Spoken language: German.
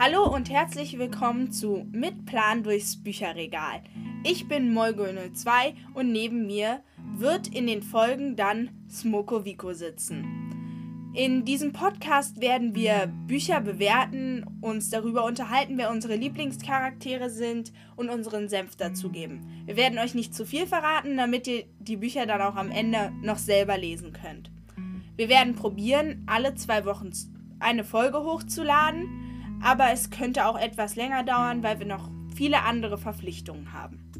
Hallo und herzlich willkommen zu Mit Plan durchs Bücherregal. Ich bin Molgo02 und neben mir wird in den Folgen dann Smoko Vico sitzen. In diesem Podcast werden wir Bücher bewerten, uns darüber unterhalten, wer unsere Lieblingscharaktere sind und unseren Senf dazugeben. Wir werden euch nicht zu viel verraten, damit ihr die Bücher dann auch am Ende noch selber lesen könnt. Wir werden probieren, alle zwei Wochen eine Folge hochzuladen aber es könnte auch etwas länger dauern, weil wir noch viele andere Verpflichtungen haben.